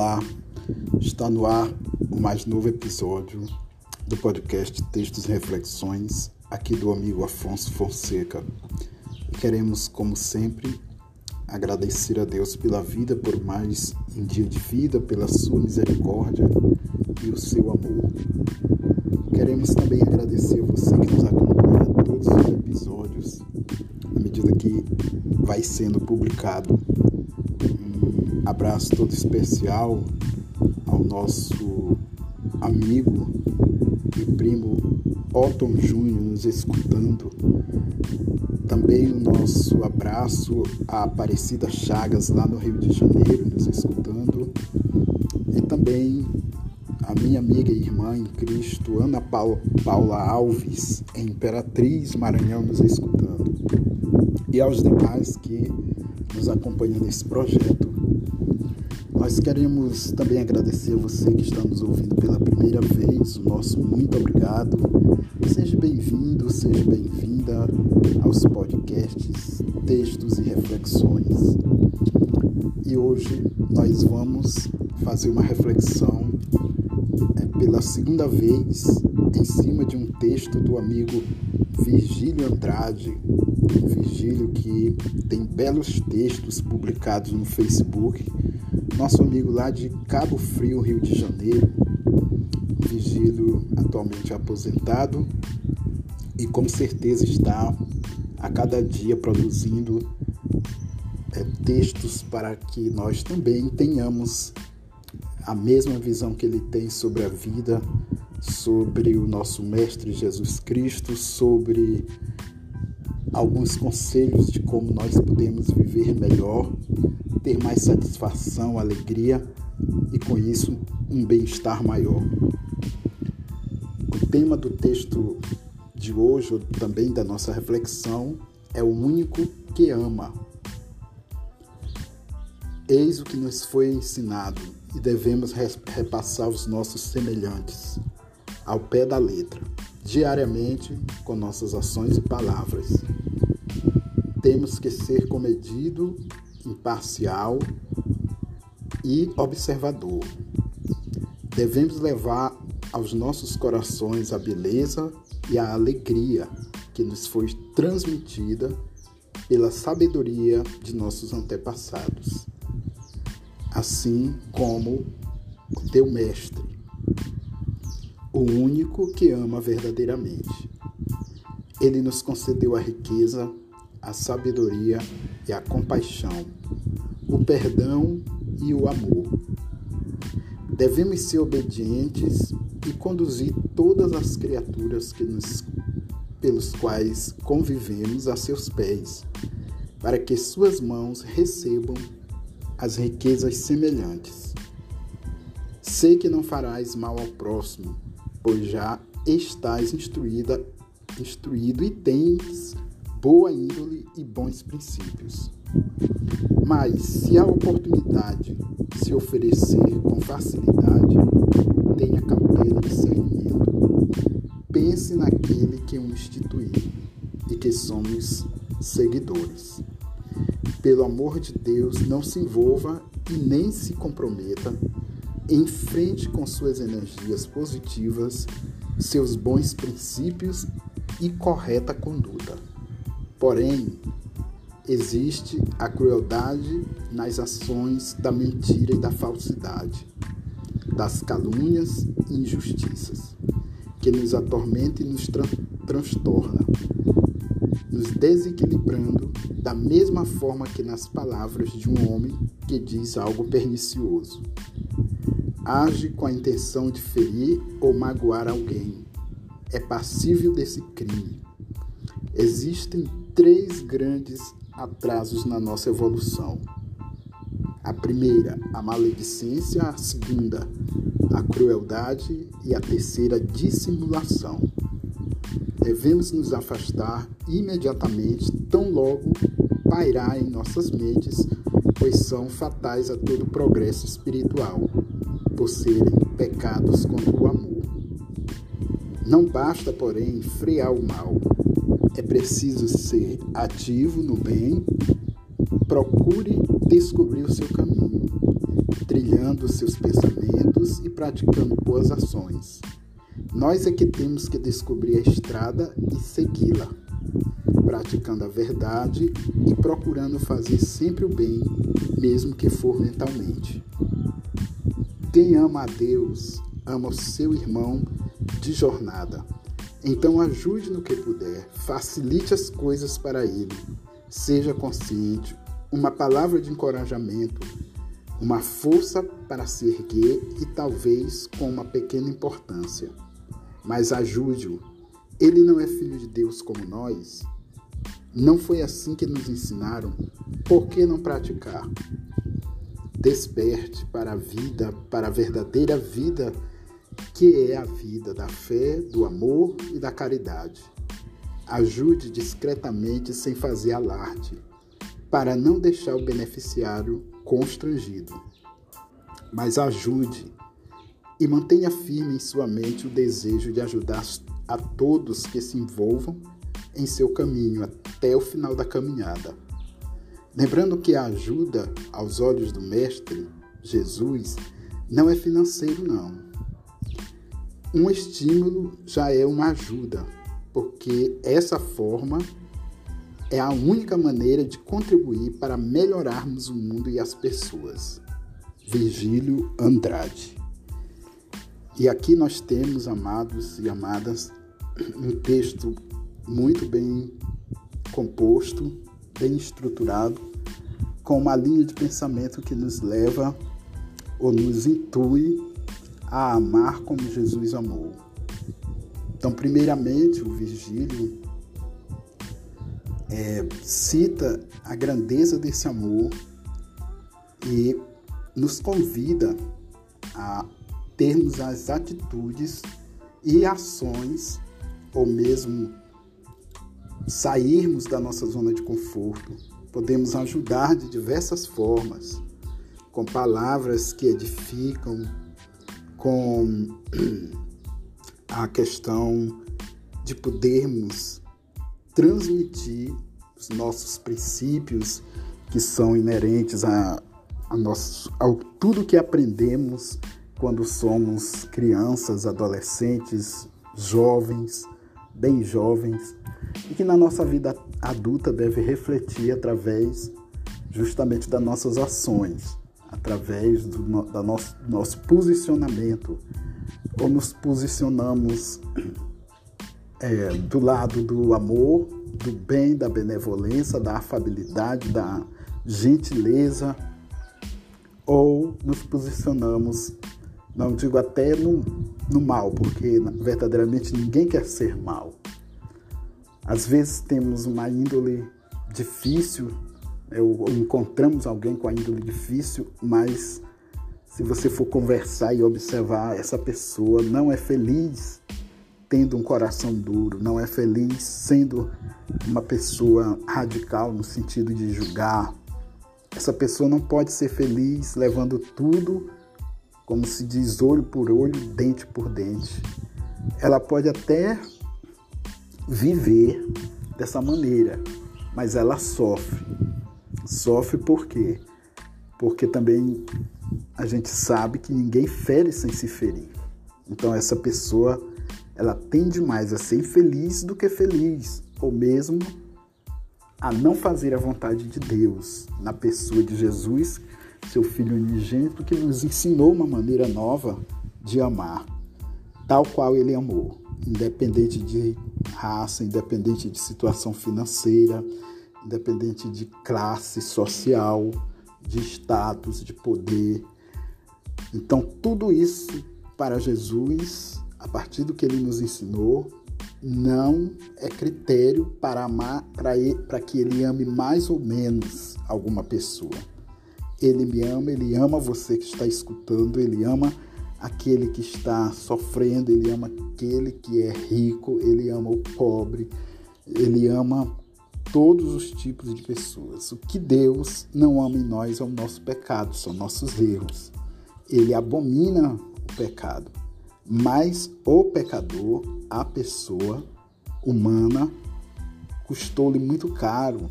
Olá, está no ar o mais novo episódio do podcast Textos e Reflexões, aqui do amigo Afonso Fonseca. Queremos, como sempre, agradecer a Deus pela vida, por mais um dia de vida, pela sua misericórdia e o seu amor. Queremos também agradecer a você que nos acompanha todos os episódios, à medida que vai sendo publicado abraço todo especial ao nosso amigo e primo Otton Júnior nos escutando. Também o nosso abraço à Aparecida Chagas lá no Rio de Janeiro nos escutando. E também a minha amiga e irmã em Cristo, Ana Paula Alves, em Imperatriz Maranhão, nos escutando. E aos demais que nos acompanham nesse projeto. Nós queremos também agradecer a você que está nos ouvindo pela primeira vez. O nosso muito obrigado. Seja bem-vindo, seja bem-vinda aos podcasts, textos e reflexões. E hoje nós vamos fazer uma reflexão é, pela segunda vez em cima de um texto do amigo Virgílio Andrade. Virgílio que tem belos textos publicados no Facebook nosso amigo lá de Cabo Frio, Rio de Janeiro, Vigílio atualmente aposentado e com certeza está a cada dia produzindo é, textos para que nós também tenhamos a mesma visão que ele tem sobre a vida, sobre o nosso Mestre Jesus Cristo, sobre alguns conselhos de como nós podemos viver melhor ter mais satisfação, alegria e com isso um bem-estar maior. O tema do texto de hoje, ou também da nossa reflexão, é o único que ama. Eis o que nos foi ensinado e devemos repassar os nossos semelhantes ao pé da letra, diariamente com nossas ações e palavras. Temos que ser comedido imparcial e observador. Devemos levar aos nossos corações a beleza e a alegria que nos foi transmitida pela sabedoria de nossos antepassados, assim como o teu Mestre, o único que ama verdadeiramente. Ele nos concedeu a riqueza a sabedoria e a compaixão, o perdão e o amor. Devemos ser obedientes e conduzir todas as criaturas que nos, pelos quais convivemos a seus pés, para que suas mãos recebam as riquezas semelhantes. Sei que não farás mal ao próximo, pois já estás instruída, instruído e tens boa índole e bons princípios. Mas se a oportunidade se oferecer com facilidade, tenha cautela e discernimento. Pense naquele que o instituiu e que somos seguidores. Pelo amor de Deus, não se envolva e nem se comprometa. Em frente com suas energias positivas, seus bons princípios e correta conduta. Porém, existe a crueldade nas ações da mentira e da falsidade, das calúnias e injustiças, que nos atormenta e nos tra transtorna, nos desequilibrando da mesma forma que nas palavras de um homem que diz algo pernicioso. Age com a intenção de ferir ou magoar alguém. É passível desse crime. Existem três grandes atrasos na nossa evolução. A primeira, a maledicência, a segunda, a crueldade e a terceira, a dissimulação. Devemos nos afastar imediatamente, tão logo pairar em nossas mentes, pois são fatais a todo progresso espiritual, por serem pecados contra o amor. Não basta, porém, frear o mal, é preciso ser ativo no bem, procure descobrir o seu caminho. trilhando seus pensamentos e praticando boas ações. Nós é que temos que descobrir a estrada e segui-la, praticando a verdade e procurando fazer sempre o bem, mesmo que for mentalmente. Quem ama a Deus, ama o seu irmão de jornada. Então ajude no que puder, facilite as coisas para ele. Seja consciente, uma palavra de encorajamento, uma força para se erguer e talvez com uma pequena importância. Mas ajude-o. Ele não é filho de Deus como nós. Não foi assim que nos ensinaram. Por que não praticar? Desperte para a vida, para a verdadeira vida, que é a vida da fé, do amor e da caridade. Ajude discretamente sem fazer alarde, para não deixar o beneficiário constrangido. Mas ajude e mantenha firme em sua mente o desejo de ajudar a todos que se envolvam em seu caminho até o final da caminhada. Lembrando que a ajuda aos olhos do Mestre, Jesus, não é financeiro, não. Um estímulo já é uma ajuda, porque essa forma é a única maneira de contribuir para melhorarmos o mundo e as pessoas. Virgílio Andrade. E aqui nós temos, amados e amadas, um texto muito bem composto, bem estruturado, com uma linha de pensamento que nos leva ou nos intui a amar como Jesus amou. Então, primeiramente, o Virgílio é, cita a grandeza desse amor e nos convida a termos as atitudes e ações, ou mesmo sairmos da nossa zona de conforto. Podemos ajudar de diversas formas, com palavras que edificam, com a questão de podermos transmitir os nossos princípios que são inerentes a, a nosso, ao tudo que aprendemos quando somos crianças, adolescentes, jovens, bem jovens, e que na nossa vida adulta deve refletir através justamente das nossas ações, através do da nosso, nosso posicionamento, ou nos posicionamos é, do lado do amor, do bem, da benevolência, da afabilidade, da gentileza, ou nos posicionamos não digo até no, no mal, porque verdadeiramente ninguém quer ser mal. Às vezes temos uma índole difícil, ou encontramos alguém com a índole difícil, mas se você for conversar e observar, essa pessoa não é feliz tendo um coração duro, não é feliz sendo uma pessoa radical no sentido de julgar. Essa pessoa não pode ser feliz levando tudo como se diz olho por olho, dente por dente. Ela pode até viver dessa maneira, mas ela sofre. Sofre por quê? Porque também a gente sabe que ninguém fere sem se ferir. Então essa pessoa ela tende mais a ser infeliz do que feliz, ou mesmo a não fazer a vontade de Deus na pessoa de Jesus, seu Filho unigênito, que nos ensinou uma maneira nova de amar, tal qual ele amou, independente de raça, independente de situação financeira, independente de classe social, de status, de poder. Então, tudo isso para Jesus, a partir do que ele nos ensinou, não é critério para amar, para que ele ame mais ou menos alguma pessoa. Ele me ama, ele ama você que está escutando, ele ama aquele que está sofrendo, ele ama aquele que é rico, ele ama o pobre, ele ama todos os tipos de pessoas. O que Deus não ama em nós é o nosso pecado, são nossos erros. Ele abomina o pecado, mas o pecador, a pessoa humana, custou-lhe muito caro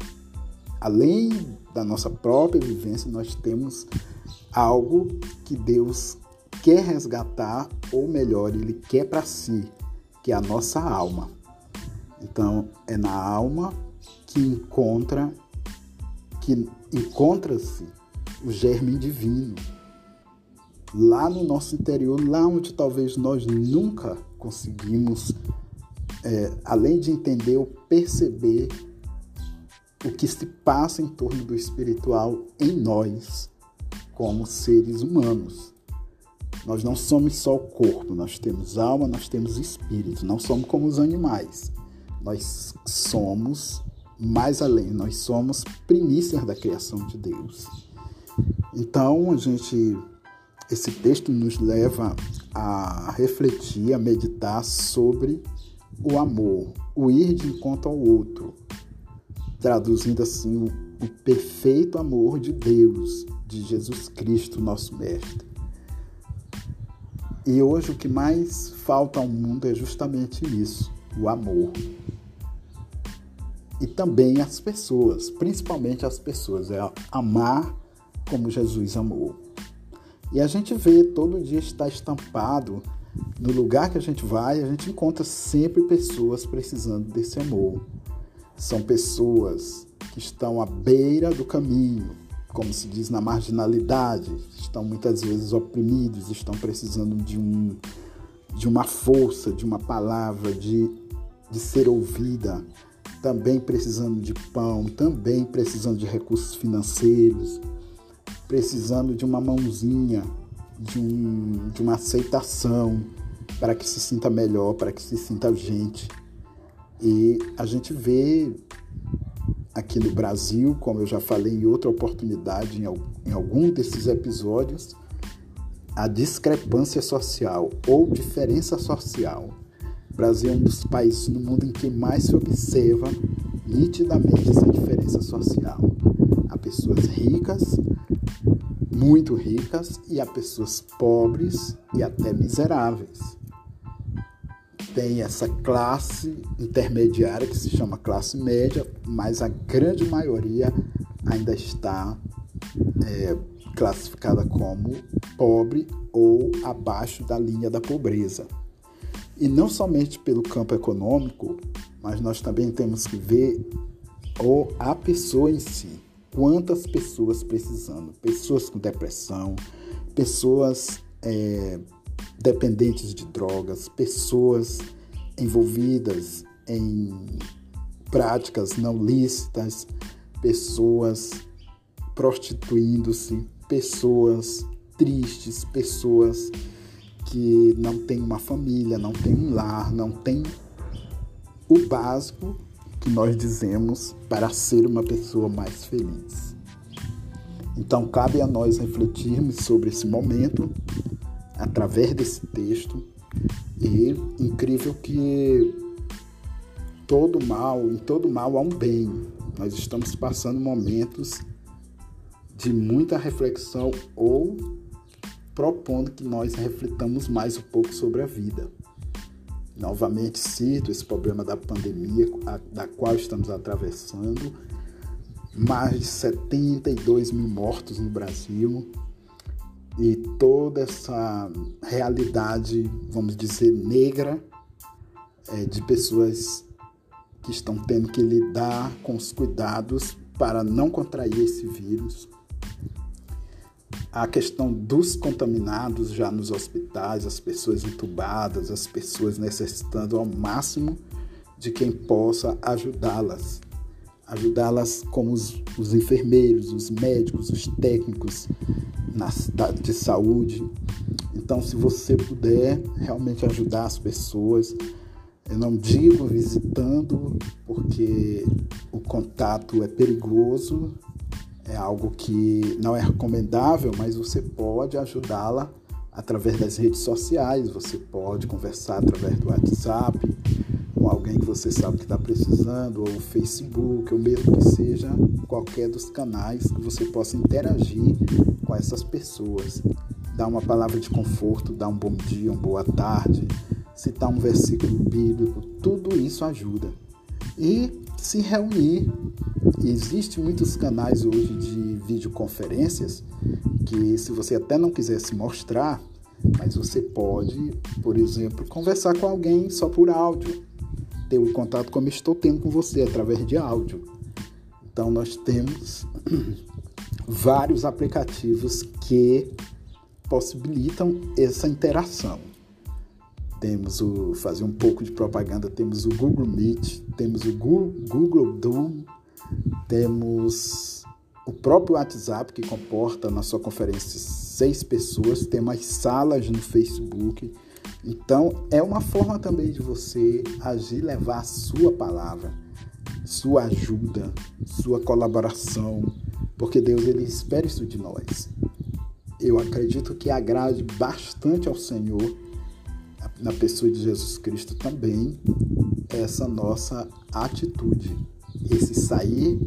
além da nossa própria vivência, nós temos algo que Deus quer resgatar, ou melhor, Ele quer para si, que é a nossa alma. Então, é na alma que encontra que encontra-se o germe divino. Lá no nosso interior, lá onde talvez nós nunca conseguimos, é, além de entender ou perceber o que se passa em torno do espiritual em nós, como seres humanos. Nós não somos só o corpo, nós temos alma, nós temos espírito, não somos como os animais. Nós somos mais além, nós somos primícias da criação de Deus. Então, a gente esse texto nos leva a refletir, a meditar sobre o amor, o ir de encontro ao outro, traduzindo assim o, o perfeito amor de Deus, de Jesus Cristo, nosso Mestre. E hoje o que mais falta ao mundo é justamente isso, o amor. E também as pessoas, principalmente as pessoas, é amar como Jesus amou. E a gente vê todo dia está estampado no lugar que a gente vai, a gente encontra sempre pessoas precisando desse amor. São pessoas que estão à beira do caminho, como se diz na marginalidade, estão muitas vezes oprimidos, estão precisando de um de uma força, de uma palavra, de, de ser ouvida, também precisando de pão, também precisando de recursos financeiros, precisando de uma mãozinha, de, um, de uma aceitação para que se sinta melhor, para que se sinta gente. E a gente vê aqui no Brasil, como eu já falei em outra oportunidade, em algum desses episódios, a discrepância social ou diferença social. O Brasil é um dos países no mundo em que mais se observa nitidamente essa diferença social. Há pessoas ricas, muito ricas, e há pessoas pobres e até miseráveis tem essa classe intermediária que se chama classe média, mas a grande maioria ainda está é, classificada como pobre ou abaixo da linha da pobreza. E não somente pelo campo econômico, mas nós também temos que ver ou a pessoa em si. Quantas pessoas precisando? Pessoas com depressão, pessoas é, dependentes de drogas, pessoas envolvidas em práticas não lícitas, pessoas prostituindo-se, pessoas tristes, pessoas que não têm uma família, não têm um lar, não têm o básico que nós dizemos para ser uma pessoa mais feliz. Então, cabe a nós refletirmos sobre esse momento através desse texto. E incrível que todo mal, em todo mal há um bem. Nós estamos passando momentos de muita reflexão ou propondo que nós reflitamos mais um pouco sobre a vida. Novamente cito esse problema da pandemia da qual estamos atravessando, mais de 72 mil mortos no Brasil, e toda essa realidade, vamos dizer, negra é, de pessoas que estão tendo que lidar com os cuidados para não contrair esse vírus. A questão dos contaminados já nos hospitais, as pessoas entubadas, as pessoas necessitando ao máximo de quem possa ajudá-las. Ajudá-las como os, os enfermeiros, os médicos, os técnicos, na cidade de saúde. Então, se você puder realmente ajudar as pessoas, eu não digo visitando, porque o contato é perigoso, é algo que não é recomendável, mas você pode ajudá-la através das redes sociais, você pode conversar através do WhatsApp com alguém que você sabe que está precisando, ou o Facebook, ou mesmo que seja qualquer dos canais que você possa interagir com essas pessoas. Dar uma palavra de conforto, dar um bom dia, uma boa tarde, citar um versículo bíblico, tudo isso ajuda. E se reunir. Existem muitos canais hoje de videoconferências que, se você até não quiser se mostrar, mas você pode, por exemplo, conversar com alguém só por áudio, ter o um contato como estou tendo com você através de áudio. Então nós temos vários aplicativos que possibilitam essa interação. Temos o fazer um pouco de propaganda, temos o Google Meet, temos o Google Doom, temos o próprio WhatsApp que comporta na sua conferência seis pessoas, tem mais salas no Facebook. Então é uma forma também de você agir, levar a sua palavra, sua ajuda, sua colaboração, porque Deus ele espera isso de nós. Eu acredito que agrade bastante ao Senhor na pessoa de Jesus Cristo também essa nossa atitude, esse sair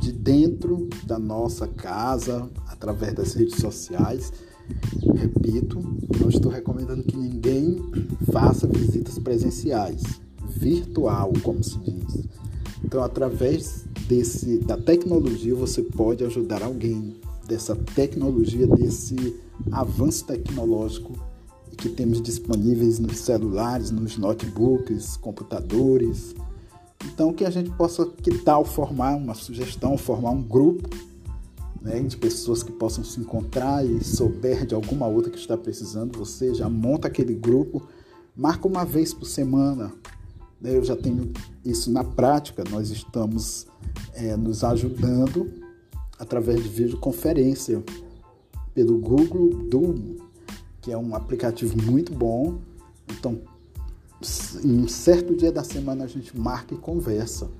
de dentro da nossa casa, através das redes sociais. Repito, não estou recomendando que ninguém faça visitas presenciais, virtual, como se diz. Então, através desse da tecnologia, você pode ajudar alguém dessa tecnologia, desse avanço tecnológico que temos disponíveis nos celulares, nos notebooks, computadores. Então, que a gente possa, que tal, formar uma sugestão, formar um grupo né, de pessoas que possam se encontrar e souber de alguma outra que está precisando, você já monta aquele grupo, marca uma vez por semana. Né, eu já tenho isso na prática, nós estamos é, nos ajudando através de videoconferência pelo Google Doom que é um aplicativo muito bom. Então, em um certo dia da semana a gente marca e conversa.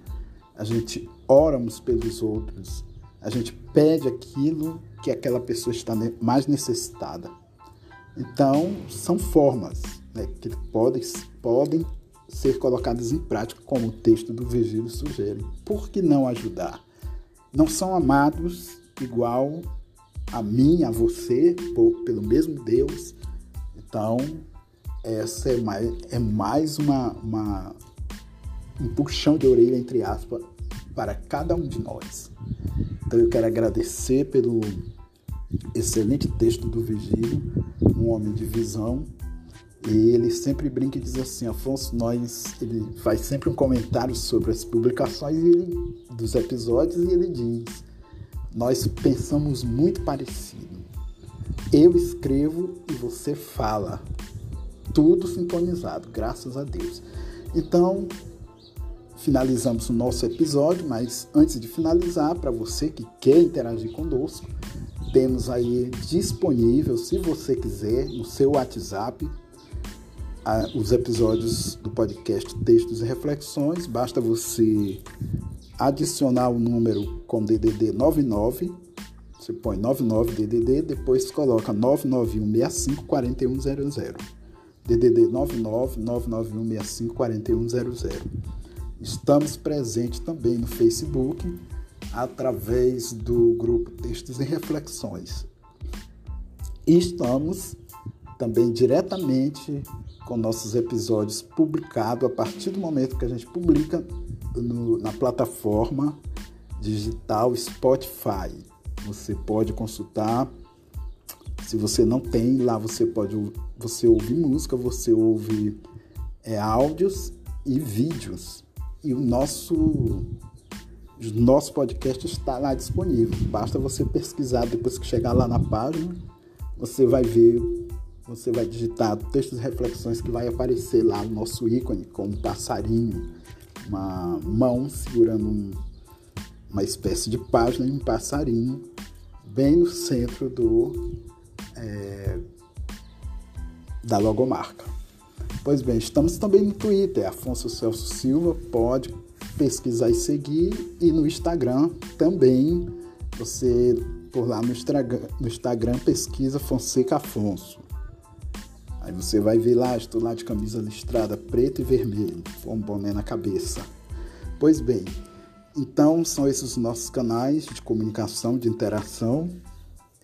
A gente ora uns pelos outros. A gente pede aquilo que aquela pessoa está mais necessitada. Então, são formas né, que podem, podem ser colocadas em prática, como o texto do Virgílio sugere. Por que não ajudar? Não são amados igual a mim, a você, por, pelo mesmo Deus, então, essa é mais, é mais uma, uma, um puxão de orelha, entre aspas, para cada um de nós. Então, eu quero agradecer pelo excelente texto do Vigílio, um homem de visão. E ele sempre brinca e diz assim, Afonso, nós, ele faz sempre um comentário sobre as publicações ele, dos episódios e ele diz, nós pensamos muito parecido. Eu escrevo e você fala. Tudo sintonizado, graças a Deus. Então, finalizamos o nosso episódio, mas antes de finalizar, para você que quer interagir conosco, temos aí disponível, se você quiser, no seu WhatsApp, os episódios do podcast Textos e Reflexões. Basta você adicionar o número com DDD 99 você põe 99DDD, depois coloca 991654100. DDD 99991654100. Estamos presentes também no Facebook através do grupo Textos e Reflexões. E estamos também diretamente com nossos episódios publicados a partir do momento que a gente publica no, na plataforma digital Spotify. Você pode consultar. Se você não tem, lá você pode você ouvir música, você ouve é, áudios e vídeos. E o nosso nosso podcast está lá disponível. Basta você pesquisar depois que chegar lá na página, você vai ver, você vai digitar textos e reflexões que vai aparecer lá o nosso ícone com um passarinho, uma mão segurando um, uma espécie de página e um passarinho bem no centro do é, da logomarca. Pois bem, estamos também no Twitter, Afonso Celso Silva, pode pesquisar e seguir, e no Instagram também, você por lá no Instagram, no Instagram pesquisa Fonseca Afonso. Aí você vai ver lá, estou lá de camisa listrada preta e vermelho, com um boné na cabeça. Pois bem, então, são esses os nossos canais de comunicação, de interação.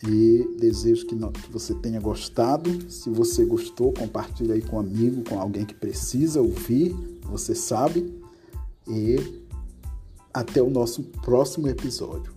E desejo que, você tenha gostado. Se você gostou, compartilhe aí com um amigo, com alguém que precisa ouvir, você sabe. e até o nosso próximo episódio.